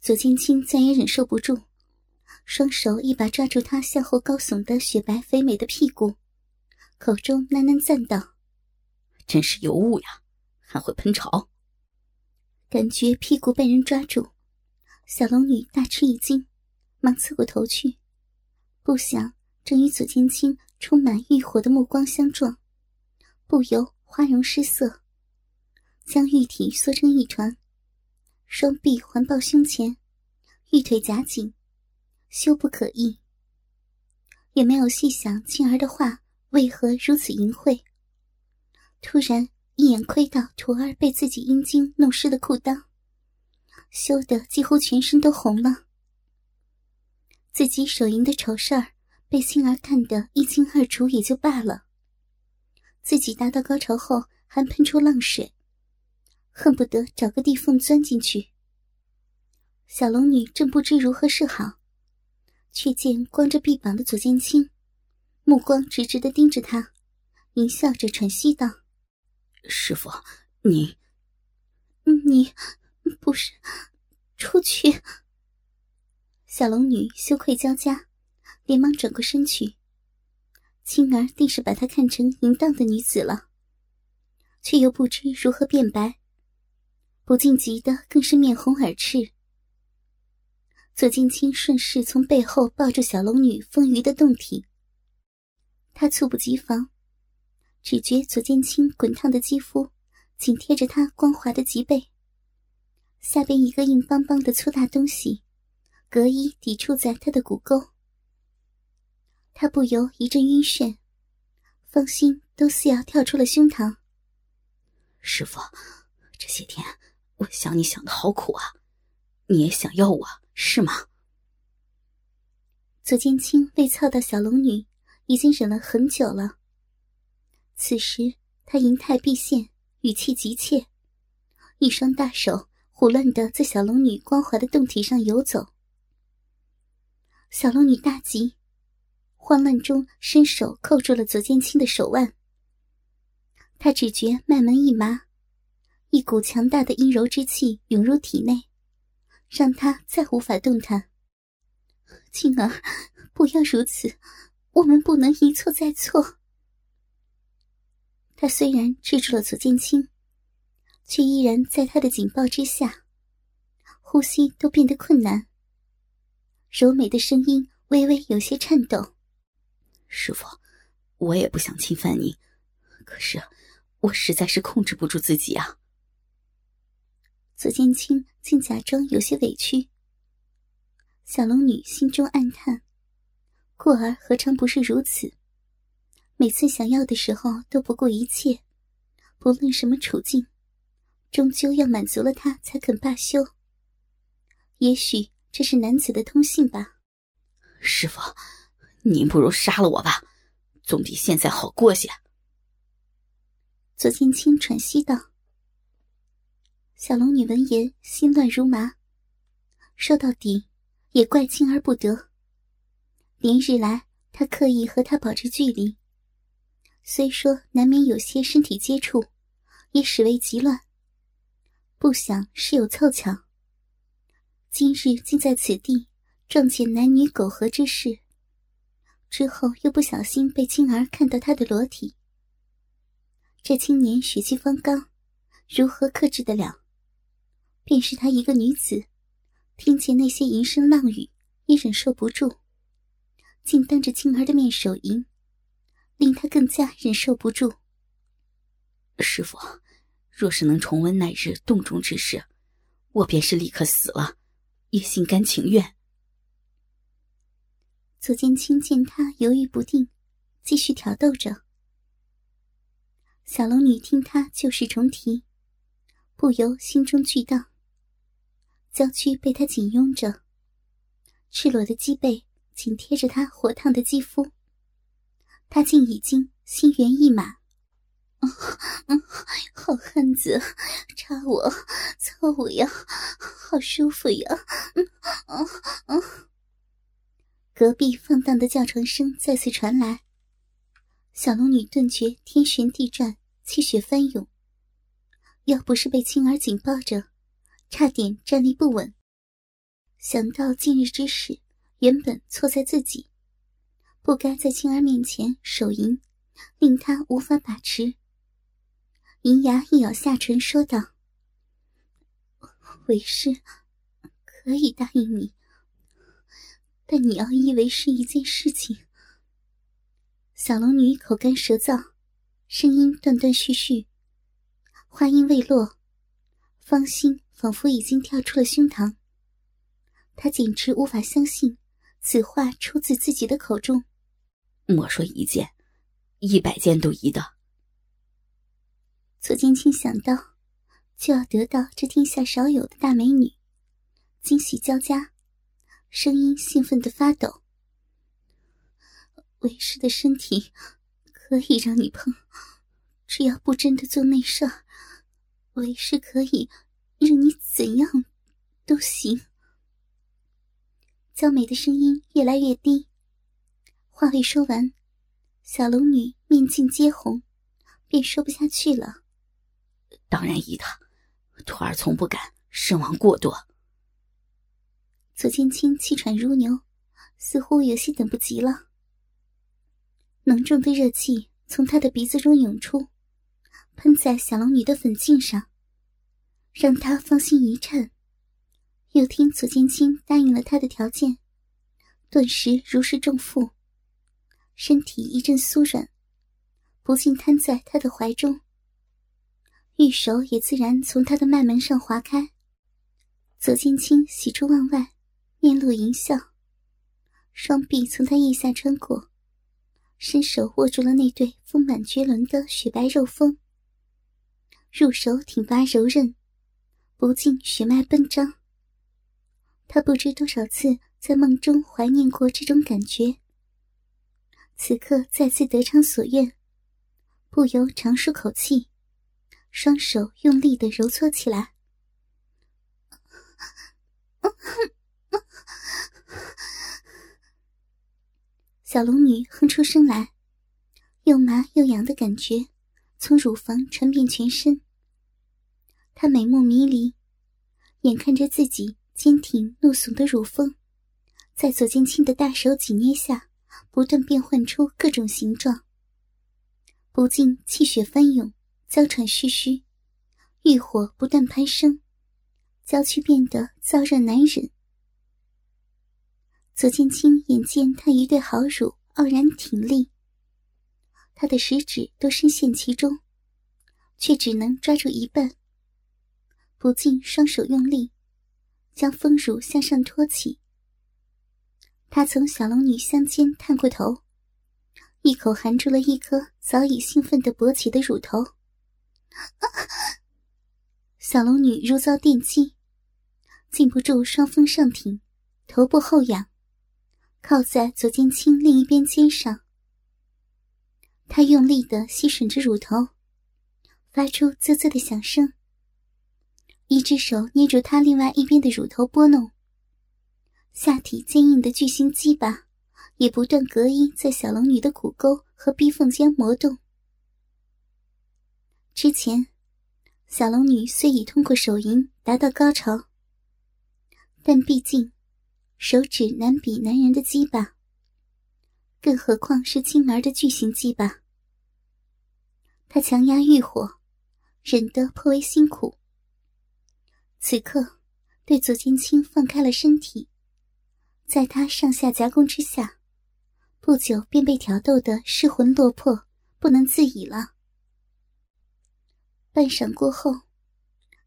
左剑清再也忍受不住，双手一把抓住他向后高耸的雪白肥美的屁股，口中喃喃赞道：“真是尤物呀，还会喷潮。”感觉屁股被人抓住，小龙女大吃一惊，忙侧过头去，不想正与左剑清充满欲火的目光相撞，不由花容失色，将玉体缩成一团，双臂环抱胸前，玉腿夹紧，羞不可抑。也没有细想青儿的话为何如此淫秽，突然。一眼窥到徒儿被自己阴茎弄湿的裤裆，羞得几乎全身都红了。自己手淫的丑事儿被青儿看得一清二楚也就罢了，自己达到高潮后还喷出浪水，恨不得找个地缝钻进去。小龙女正不知如何是好，却见光着臂膀的左剑清，目光直直的盯着她，淫笑着喘息道。师傅，你，你不是出去？小龙女羞愧交加，连忙转过身去。青儿定是把她看成淫荡的女子了，却又不知如何辩白，不禁急得更是面红耳赤。左剑清顺势从背后抱住小龙女丰腴的胴体，他猝不及防。只觉左剑清滚烫的肌肤紧贴着他光滑的脊背，下边一个硬邦邦的粗大东西，隔衣抵触在他的骨沟。他不由一阵晕眩，芳心都似要跳出了胸膛。师傅，这些天我想你想的好苦啊，你也想要我是吗？左剑清被操到小龙女，已经忍了很久了。此时，他银态毕现，语气急切，一双大手胡乱的在小龙女光滑的胴体上游走。小龙女大急，慌乱中伸手扣住了左剑清的手腕。她只觉脉门一麻，一股强大的阴柔之气涌入体内，让他再无法动弹。青儿，不要如此，我们不能一错再错。他虽然制住了左剑清，却依然在他的紧抱之下，呼吸都变得困难。柔美的声音微微有些颤抖：“师傅，我也不想侵犯你，可是我实在是控制不住自己啊。”左剑清竟假装有些委屈。小龙女心中暗叹：“过儿何尝不是如此？”每次想要的时候都不顾一切，不论什么处境，终究要满足了他才肯罢休。也许这是男子的通性吧。师傅，您不如杀了我吧，总比现在好过些。左剑清喘息道。小龙女闻言心乱如麻，说到底也怪青儿不得。连日来，她刻意和他保持距离。虽说难免有些身体接触，也始为急乱。不想事有凑巧，今日竟在此地撞见男女苟合之事。之后又不小心被青儿看到他的裸体。这青年血气方刚，如何克制得了？便是她一个女子，听见那些淫声浪语，也忍受不住，竟当着青儿的面手淫。令她更加忍受不住。师傅，若是能重温那日洞中之事，我便是立刻死了，也心甘情愿。左剑清见他犹豫不定，继续挑逗着。小龙女听他旧事重提，不由心中巨荡。娇躯被他紧拥着，赤裸的脊背紧贴着他火烫的肌肤。他竟已经心猿意马，嗯，好汉子，插我，操我呀，好舒服呀，嗯嗯嗯。隔壁放荡的叫床声再次传来，小龙女顿觉天旋地转，气血翻涌，要不是被青儿紧抱着，差点站立不稳。想到近日之事，原本错在自己，不该在青儿面前手淫，令他无法把持。银牙一咬下唇，说道：“为师可以答应你，但你要以为是一件事情。”小龙女口干舌燥，声音断断续续，话音未落，芳心仿佛已经跳出了胸膛。他简直无法相信此话出自自己的口中。莫说一件，一百件都一的。左剑清想到就要得到这天下少有的大美女，惊喜交加，声音兴奋的发抖。为师的身体可以让你碰，只要不真的做内事，为师可以任你怎样都行。娇美的声音越来越低，话未说完，小龙女面尽皆红，便说不下去了。当然依的，徒儿从不敢奢望过多。左剑清气喘如牛，似乎有些等不及了。浓重的热气从他的鼻子中涌出，喷在小龙女的粉颈上，让他芳心一颤。又听左剑清答应了他的条件，顿时如释重负，身体一阵酥软，不禁瘫在他的怀中。玉手也自然从他的脉门上划开。左剑清喜出望外，面露淫笑，双臂从他腋下穿过。伸手握住了那对丰满绝伦的雪白肉峰，入手挺拔柔韧，不禁血脉奔张。他不知多少次在梦中怀念过这种感觉，此刻再次得偿所愿，不由长舒口气，双手用力的揉搓起来。小龙女哼出声来，又麻又痒的感觉从乳房传遍全身。她美目迷离，眼看着自己坚挺怒耸的乳峰，在左剑清的大手挤捏下，不断变换出各种形状，不禁气血翻涌，娇喘吁吁，欲火不断攀升，娇躯变得燥热难忍。左剑清眼见他一对好乳傲然挺立，他的食指都深陷其中，却只能抓住一半。不禁双手用力，将丰乳向上托起。他从小龙女香肩探过头，一口含住了一颗早已兴奋的勃起的乳头。小龙女如遭电击，禁不住双峰上挺，头部后仰。靠在左剑青另一边肩上，他用力的吸吮着乳头，发出啧啧的响声。一只手捏住他另外一边的乳头拨弄，下体坚硬的巨型鸡巴也不断隔音在小龙女的骨沟和逼缝间磨动。之前，小龙女虽已通过手淫达到高潮，但毕竟。手指难比男人的鸡巴，更何况是青儿的巨型鸡巴。他强压欲火，忍得颇为辛苦。此刻，对左剑清放开了身体，在他上下夹攻之下，不久便被挑逗得失魂落魄，不能自已了。半晌过后，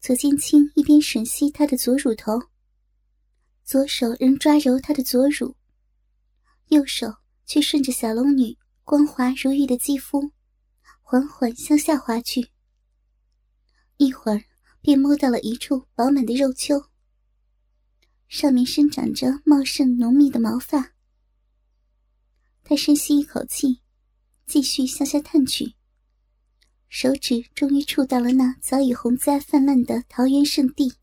左剑清一边吮吸他的左乳头。左手仍抓揉她的左乳，右手却顺着小龙女光滑如玉的肌肤，缓缓向下滑去。一会儿，便摸到了一处饱满的肉丘，上面生长着茂盛浓密的毛发。他深吸一口气，继续向下探去，手指终于触到了那早已红灾泛滥的桃源圣地。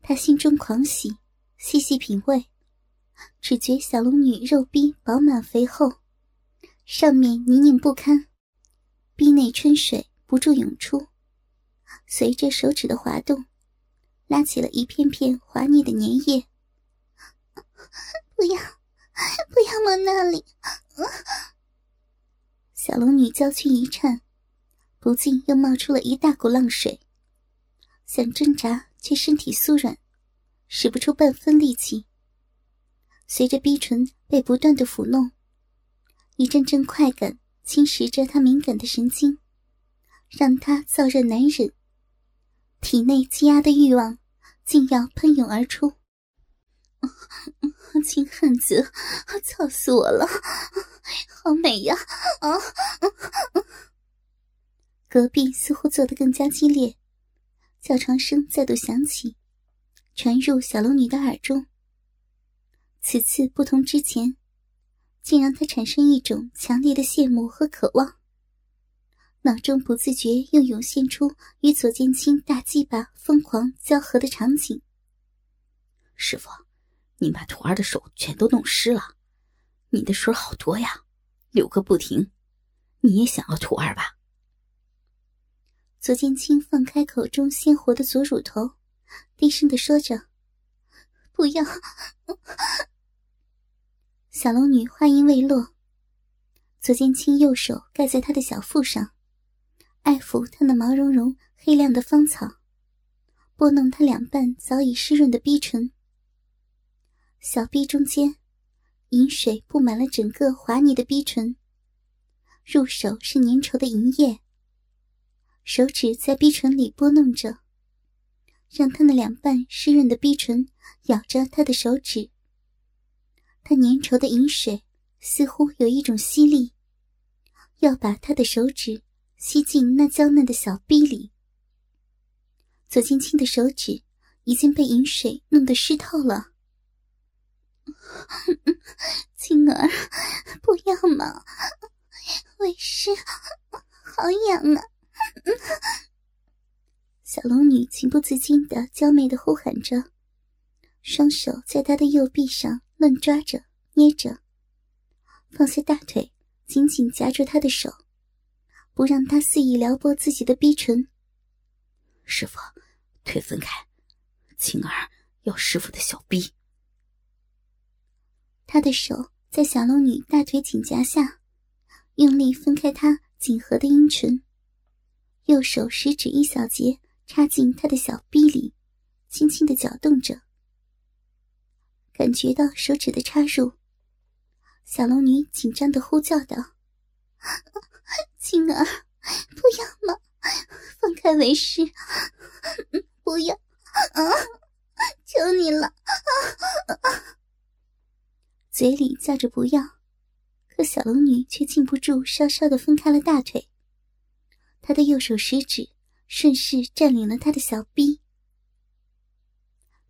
他心中狂喜，细细品味，只觉小龙女肉逼饱满肥厚，上面泥泞不堪，逼内春水不住涌出，随着手指的滑动，拉起了一片片滑腻的粘液。不要，不要摸那里！小龙女娇躯一颤，不禁又冒出了一大股浪水，想挣扎却身体酥软，使不出半分力气。随着逼唇被不断的抚弄，一阵阵快感侵蚀着她敏感的神经，让她燥热难忍。体内积压的欲望竟要喷涌而出，金汉子，操死我了！好美呀！啊！隔壁似乎做得更加激烈，叫床声再度响起，传入小龙女的耳中。此次不同之前，竟让她产生一种强烈的羡慕和渴望。脑中不自觉又涌现出与左剑清大鸡巴疯狂交合的场景。师傅，你把徒儿的手全都弄湿了，你的水好多呀，流个不停。你也想要徒儿吧？左剑清放开口中鲜活的左乳头，低声的说着：“不要。”小龙女话音未落，左剑清右手盖在她的小腹上。爱抚她那毛茸茸、黑亮的芳草，拨弄她两瓣早已湿润的逼唇。小臂中间，饮水布满了整个滑腻的逼唇。入手是粘稠的银液，手指在逼唇里拨弄着，让她那两瓣湿润的逼唇咬着他的手指。他粘稠的饮水似乎有一种吸力，要把他的手指。吸进那娇嫩的小臂里，左青青的手指已经被饮水弄得湿透了。青儿，不要嘛！为师好痒啊！小龙女情不自禁的娇媚的呼喊着，双手在他的右臂上乱抓着、捏着，放下大腿，紧紧夹住他的手。不让他肆意撩拨自己的逼唇。师傅，腿分开，青儿要师傅的小臂。他的手在小龙女大腿颈夹下，用力分开她紧合的阴唇，右手食指一小节插进她的小臂里，轻轻的搅动着。感觉到手指的插入，小龙女紧张的呼叫道。青儿，不要嘛！放开为师！不要！啊！求你了！啊嘴里叫着不要，可小龙女却禁不住稍稍的分开了大腿。她的右手食指顺势占领了他的小臂。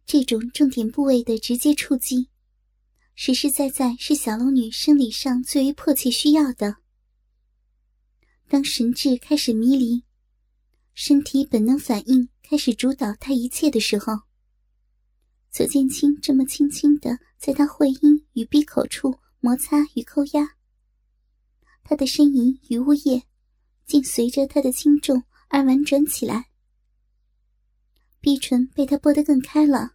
这种重点部位的直接触击，实实在在是小龙女生理上最为迫切需要的。当神智开始迷离，身体本能反应开始主导他一切的时候，左剑清这么轻轻的在他会阴与闭口处摩擦与扣压，他的呻吟与呜咽，竟随着他的轻重而婉转起来。逼唇被他拨得更开了，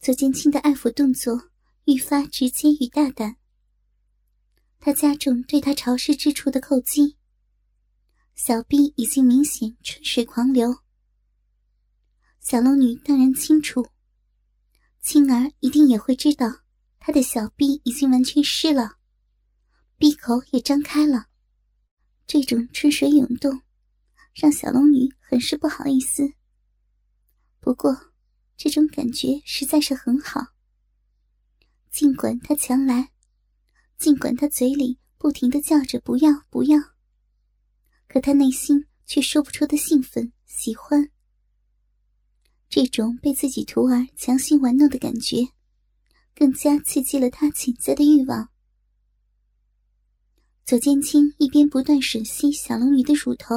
左剑清的爱抚动作愈发直接与大胆，他加重对他潮湿之处的扣击。小臂已经明显春水狂流，小龙女当然清楚，青儿一定也会知道，她的小臂已经完全湿了，闭口也张开了。这种春水涌动，让小龙女很是不好意思。不过，这种感觉实在是很好。尽管他强来，尽管他嘴里不停的叫着“不要，不要”。可他内心却说不出的兴奋、喜欢，这种被自己徒儿强行玩弄的感觉，更加刺激了他潜在的欲望。左剑清一边不断吮吸小龙女的乳头，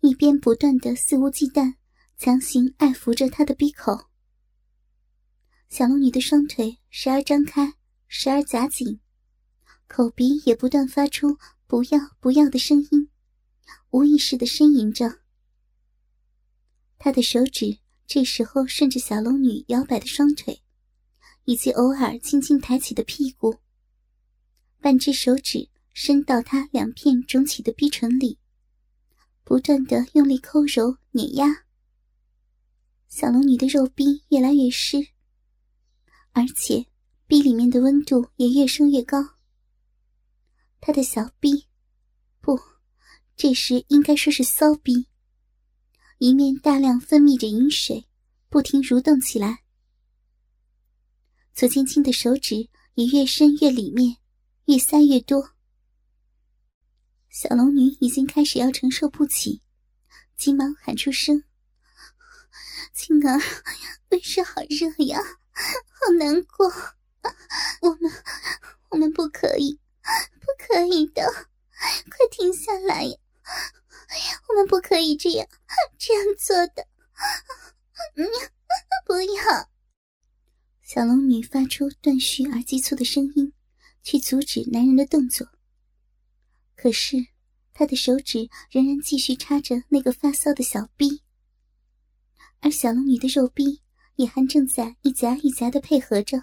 一边不断的肆无忌惮、强行爱抚着她的鼻口。小龙女的双腿时而张开，时而夹紧，口鼻也不断发出“不要，不要”的声音。无意识的呻吟着，他的手指这时候顺着小龙女摇摆的双腿，以及偶尔轻轻抬起的屁股，半只手指伸到她两片肿起的逼唇里，不断的用力抠揉碾压。小龙女的肉壁越来越湿，而且壁里面的温度也越升越高。她的小臂，这时应该说是骚逼，一面大量分泌着饮水，不停蠕动起来。左青青的手指也越伸越里面，越塞越多。小龙女已经开始要承受不起，急忙喊出声。青儿，为师好热呀，好难过。我们，我们不可以，不可以的，快停下来呀！我们不可以这样，这样做的。嗯，不要。小龙女发出断续而急促的声音，去阻止男人的动作。可是，她的手指仍然继续插着那个发骚的小逼。而小龙女的肉壁也还正在一夹一夹的配合着。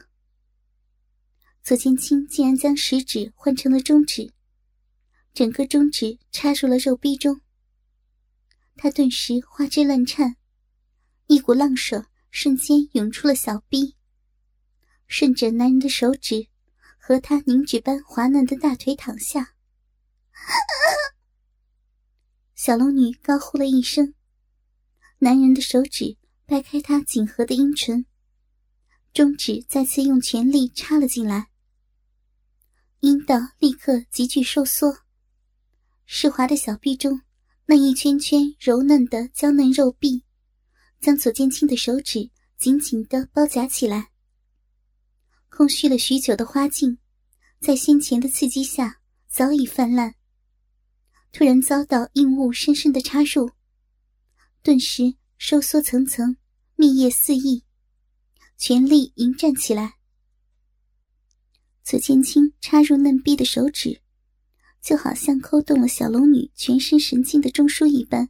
左千青竟然将食指换成了中指，整个中指插入了肉壁中。他顿时花枝乱颤，一股浪水瞬间涌出了小臂，顺着男人的手指和他凝脂般滑嫩的大腿躺下。小龙女高呼了一声。男人的手指掰开她紧合的阴唇，中指再次用全力插了进来，阴道立刻急剧收缩，湿滑的小臂中那一圈圈柔嫩的娇嫩肉臂，将左剑青的手指紧紧的包夹起来。空虚了许久的花茎，在先前的刺激下早已泛滥，突然遭到硬物深深的插入。顿时收缩层层，密叶四溢，全力迎战起来。左千青插入嫩逼的手指，就好像扣动了小龙女全身神经的中枢一般，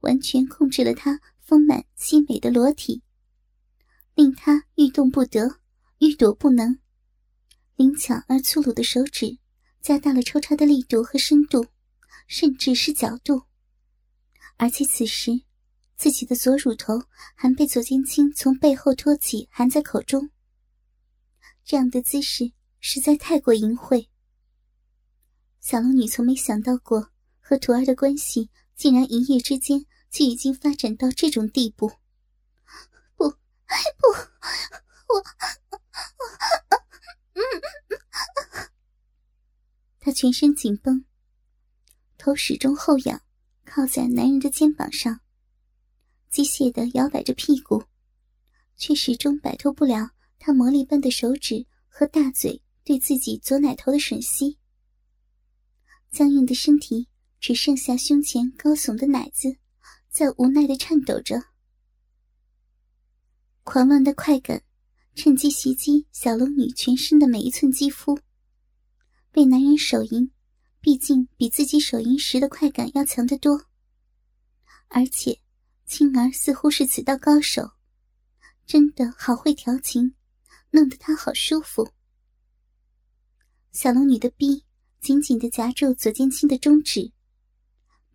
完全控制了她丰满凄美的裸体，令她欲动不得，欲躲不能。灵巧而粗鲁的手指，加大了抽插的力度和深度，甚至是角度。而且此时，自己的左乳头还被左剑青从背后托起，含在口中。这样的姿势实在太过淫秽。小龙女从没想到过，和徒儿的关系竟然一夜之间就已经发展到这种地步。不，不，我，我，嗯，她全身紧绷，头始终后仰。靠在男人的肩膀上，机械的摇摆着屁股，却始终摆脱不了他魔力般的手指和大嘴对自己左奶头的吮吸。僵硬的身体只剩下胸前高耸的奶子，在无奈的颤抖着。狂乱的快感趁机袭击小龙女全身的每一寸肌肤，被男人手淫。毕竟比自己手淫时的快感要强得多，而且青儿似乎是此道高手，真的好会调情，弄得他好舒服。小龙女的臂紧紧的夹住左剑青的中指，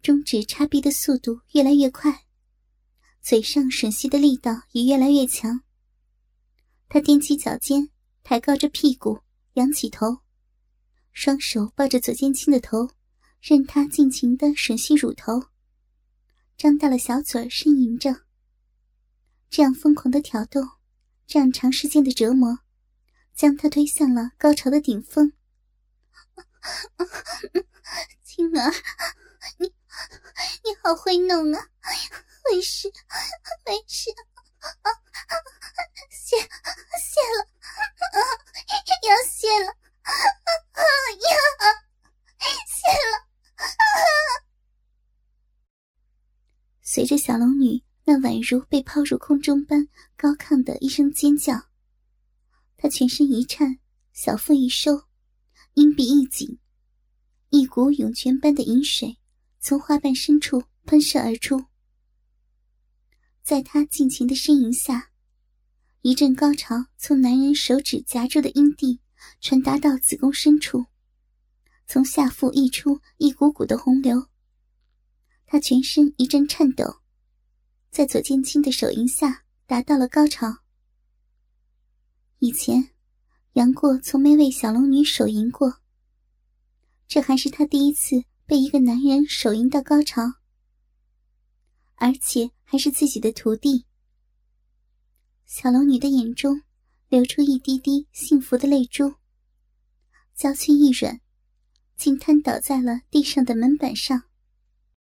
中指插逼的速度越来越快，嘴上吮吸的力道也越来越强。他踮起脚尖，抬高着屁股，仰起头。双手抱着左剑青的头，任他尽情的吮吸乳头，张大了小嘴呻吟着。这样疯狂的挑逗，这样长时间的折磨，将他推向了高潮的顶峰。青儿，你你好会弄啊！为师，为师，谢谢了，要谢了。呀！谢了。随着小龙女那宛如被抛入空中般高亢的一声尖叫，她全身一颤，小腹一收，阴闭一紧，一股涌泉般的饮水从花瓣深处喷射而出。在他尽情的呻吟下，一阵高潮从男人手指夹住的阴蒂传达到子宫深处，从下腹溢出一股股的洪流。他全身一阵颤抖，在左剑清的手淫下达到了高潮。以前，杨过从没为小龙女手淫过，这还是他第一次被一个男人手淫到高潮。而且还是自己的徒弟。小龙女的眼中流出一滴滴幸福的泪珠，娇躯一软，竟瘫倒在了地上的门板上。